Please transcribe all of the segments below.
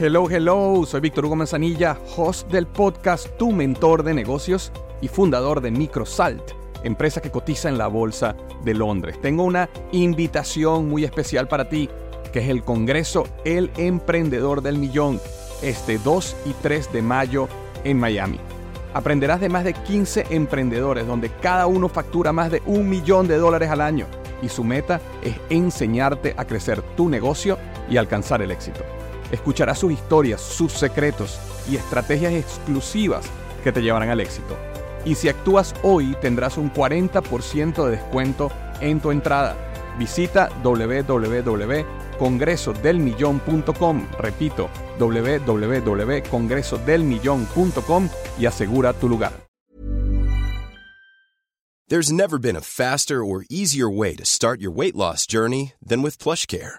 Hello, hello, soy Víctor Hugo Manzanilla, host del podcast Tu Mentor de Negocios y fundador de Microsalt, empresa que cotiza en la Bolsa de Londres. Tengo una invitación muy especial para ti, que es el Congreso El Emprendedor del Millón, este 2 y 3 de mayo en Miami. Aprenderás de más de 15 emprendedores, donde cada uno factura más de un millón de dólares al año y su meta es enseñarte a crecer tu negocio y alcanzar el éxito. Escucharás sus historias, sus secretos y estrategias exclusivas que te llevarán al éxito. Y si actúas hoy tendrás un 40% de descuento en tu entrada. Visita www.congresodelmillón.com, repito, www.congresodelmillón.com y asegura tu lugar. There's never been a faster or easier way to start your weight loss journey than with PlushCare.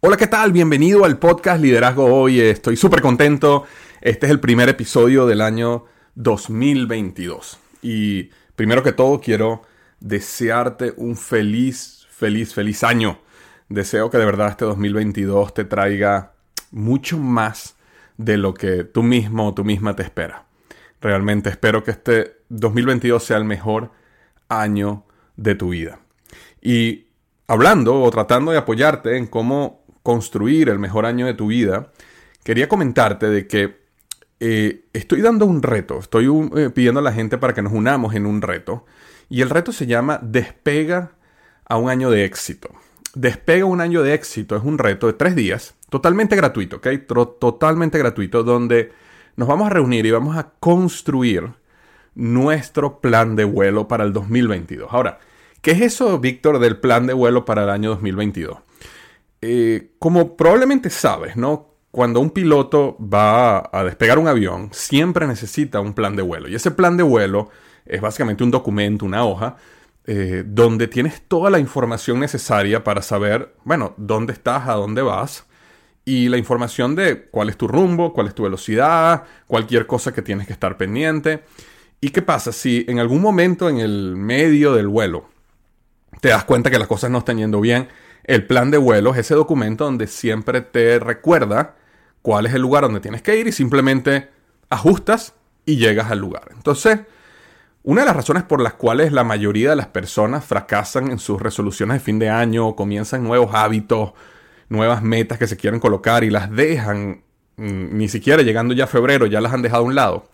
Hola, ¿qué tal? Bienvenido al podcast Liderazgo Hoy. Estoy súper contento. Este es el primer episodio del año 2022. Y primero que todo quiero desearte un feliz, feliz, feliz año. Deseo que de verdad este 2022 te traiga mucho más de lo que tú mismo o tú misma te espera. Realmente espero que este 2022 sea el mejor año de tu vida. Y hablando o tratando de apoyarte en cómo construir el mejor año de tu vida, quería comentarte de que eh, estoy dando un reto, estoy eh, pidiendo a la gente para que nos unamos en un reto, y el reto se llama Despega a un año de éxito. Despega un año de éxito es un reto de tres días, totalmente gratuito, ¿ok? Totalmente gratuito, donde nos vamos a reunir y vamos a construir nuestro plan de vuelo para el 2022. Ahora, ¿qué es eso, Víctor, del plan de vuelo para el año 2022? Eh, como probablemente sabes, ¿no? Cuando un piloto va a despegar un avión, siempre necesita un plan de vuelo. Y ese plan de vuelo es básicamente un documento, una hoja, eh, donde tienes toda la información necesaria para saber, bueno, dónde estás, a dónde vas, y la información de cuál es tu rumbo, cuál es tu velocidad, cualquier cosa que tienes que estar pendiente. ¿Y qué pasa si en algún momento en el medio del vuelo te das cuenta que las cosas no están yendo bien? El plan de vuelo es ese documento donde siempre te recuerda cuál es el lugar donde tienes que ir y simplemente ajustas y llegas al lugar. Entonces, una de las razones por las cuales la mayoría de las personas fracasan en sus resoluciones de fin de año, comienzan nuevos hábitos, nuevas metas que se quieren colocar y las dejan, mm, ni siquiera llegando ya a febrero, ya las han dejado a un lado,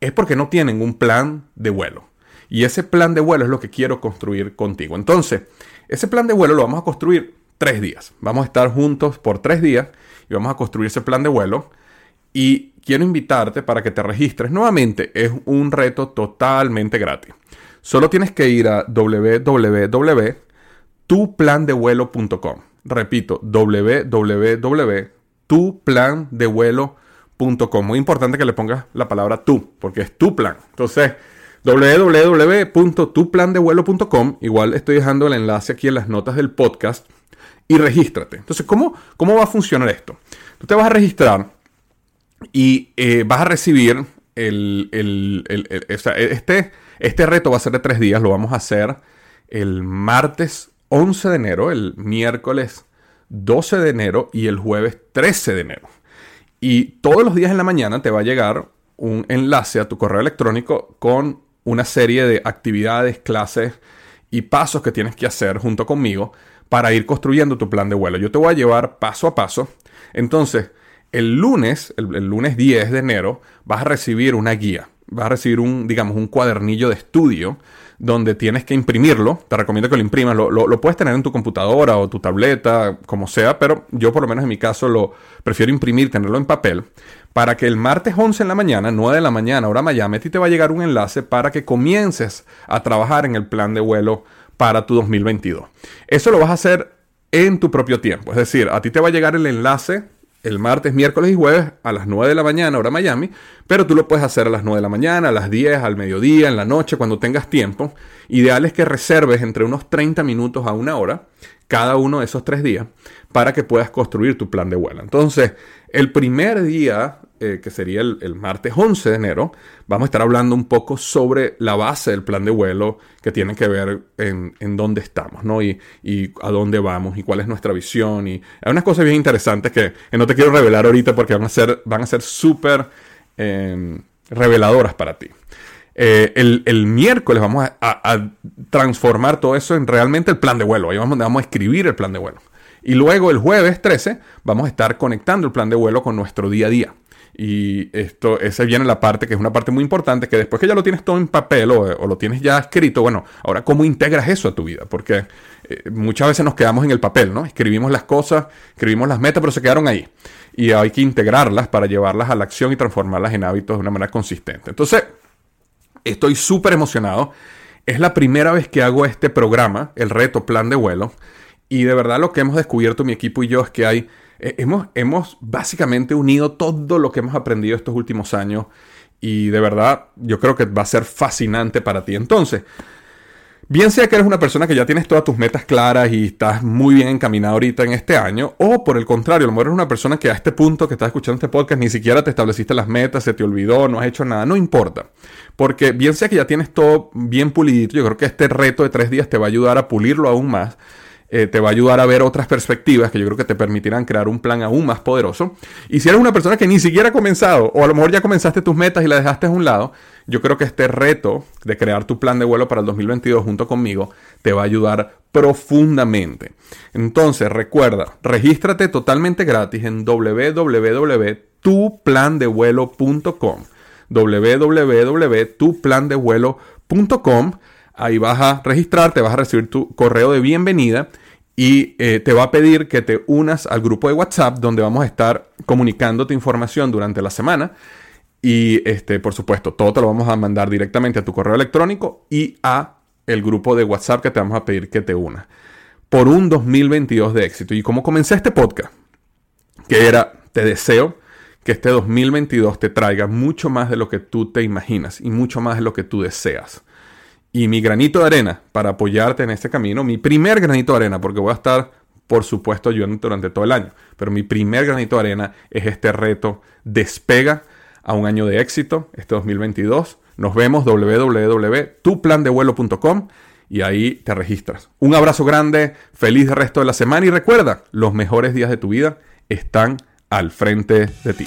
es porque no tienen un plan de vuelo. Y ese plan de vuelo es lo que quiero construir contigo. Entonces, ese plan de vuelo lo vamos a construir tres días. Vamos a estar juntos por tres días y vamos a construir ese plan de vuelo. Y quiero invitarte para que te registres nuevamente. Es un reto totalmente gratis. Solo tienes que ir a www.tuplandevuelo.com. Repito, www.tuplandevuelo.com. Muy importante que le pongas la palabra tú, porque es tu plan. Entonces, www.tuplandevuelo.com. Igual estoy dejando el enlace aquí en las notas del podcast y regístrate. Entonces, ¿cómo, cómo va a funcionar esto? Tú te vas a registrar y eh, vas a recibir el, este, este reto va a ser de tres días. Lo vamos a hacer el martes 11 de enero, el miércoles 12 de enero y el jueves 13 de enero. Y todos los días en la mañana te va a llegar un enlace a tu correo electrónico con una serie de actividades, clases y pasos que tienes que hacer junto conmigo para ir construyendo tu plan de vuelo. Yo te voy a llevar paso a paso. Entonces, el lunes, el, lunes 10 de enero, vas a recibir una guía. Vas a recibir un, digamos, un cuadernillo de estudio donde tienes que imprimirlo. Te recomiendo que lo imprimas. Lo, lo, puedes tener en tu computadora o tu tableta, como sea, pero yo por lo menos en mi caso lo prefiero imprimir, tenerlo en papel para que el martes 11 en la mañana, 9 de la mañana, hora Miami, a ti te va a llegar un enlace para que comiences a trabajar en el plan de vuelo para tu 2022. Eso lo vas a hacer en tu propio tiempo. Es decir, a ti te va a llegar el enlace el martes, miércoles y jueves a las 9 de la mañana, hora Miami, pero tú lo puedes hacer a las 9 de la mañana, a las 10, al mediodía, en la noche, cuando tengas tiempo. Ideal es que reserves entre unos 30 minutos a una hora cada uno de esos tres días para que puedas construir tu plan de vuelo. Entonces, el primer día, eh, que sería el, martes 11 de enero, vamos a estar hablando un poco sobre la base del plan de vuelo que tiene que ver en, dónde estamos, ¿no? Y, a dónde vamos y cuál es nuestra visión. Y hay unas cosas bien interesantes que, no te quiero revelar ahorita porque van a ser van a ser súper em, reveladoras para ti. Eh, el, miércoles vamos a, transformar todo eso en realmente el plan de vuelo. Ahí vamos, vamos a escribir el plan de vuelo. Y luego el jueves 13 vamos a estar conectando el plan de vuelo con nuestro día a día. Y esto, esa viene la parte que es una parte muy importante, que después que ya lo tienes todo en papel o, lo tienes ya escrito, bueno, ahora cómo integras eso a tu vida, porque eh, muchas veces nos quedamos en el papel, ¿no? Escribimos las cosas, escribimos las metas, pero se quedaron ahí. Y hay que integrarlas para llevarlas a la acción y transformarlas en hábitos de una manera consistente. Entonces, Estoy súper emocionado. Es la primera vez que hago este programa, el reto plan de vuelo. Y de verdad lo que hemos descubierto mi equipo y yo es que hay, eh, hemos, hemos básicamente unido todo lo que hemos aprendido estos últimos años. Y de verdad yo creo que va a ser fascinante para ti. Entonces, Bien sea que eres una persona que ya tienes todas tus metas claras y estás muy bien encaminado ahorita en este año, o por el contrario, a lo mejor eres una persona que a este punto que estás escuchando este podcast ni siquiera te estableciste las metas, se te olvidó, no has hecho nada, no importa. Porque bien sea que ya tienes todo bien pulidito, yo creo que este reto de tres días te va a ayudar a pulirlo aún más eh, te va a ayudar a ver otras perspectivas que yo creo que te permitirán crear un plan aún más poderoso. Y si eres una persona que ni siquiera ha comenzado, o a lo mejor ya comenzaste tus metas y las dejaste a un lado, yo creo que este reto de crear tu plan de vuelo para el 2022 junto conmigo te va a ayudar profundamente. Entonces, recuerda, regístrate totalmente gratis en www.tuplandevuelo.com www.tuplandevuelo.com Ahí vas a registrarte, vas a recibir tu correo de bienvenida y eh, te va a pedir que te unas al grupo de WhatsApp donde vamos a estar comunicando tu información durante la semana. Y este, por supuesto, todo te lo vamos a mandar directamente a tu correo electrónico y a el grupo de WhatsApp que te vamos a pedir que te unas. Por un 2022 de éxito. Y como comencé este podcast, que era, te deseo que este 2022 te traiga mucho más de lo que tú te imaginas y mucho más de lo que tú deseas. Y mi granito de arena para apoyarte en este camino, mi primer granito de arena, porque voy a estar, por supuesto, ayudando durante todo el año, pero mi primer granito de arena es este reto Despega a un año de éxito, este 2022. Nos vemos www.tuplandevuelo.com y ahí te registras. Un abrazo grande, feliz resto de la semana y recuerda, los mejores días de tu vida están al frente de ti.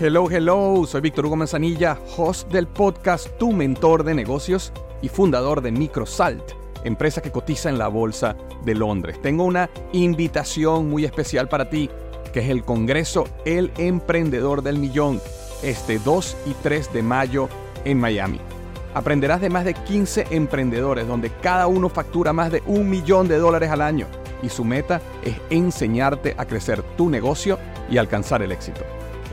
Hello, hello, soy Víctor Hugo Manzanilla, host del podcast Tu Mentor de Negocios y fundador de Microsalt, empresa que cotiza en la Bolsa de Londres. Tengo una invitación muy especial para ti, que es el Congreso El Emprendedor del Millón, este 2 y 3 de mayo en Miami. Aprenderás de más de 15 emprendedores, donde cada uno factura más de un millón de dólares al año y su meta es enseñarte a crecer tu negocio y alcanzar el éxito.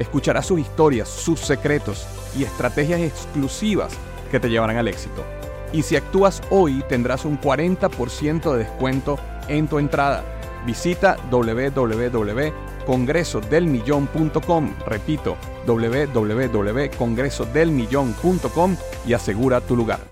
Escucharás sus historias, sus secretos y estrategias exclusivas que te llevarán al éxito. Y si actúas hoy tendrás un 40% de descuento en tu entrada. Visita www.congresodelmillón.com, repito, www.congresodelmillón.com y asegura tu lugar.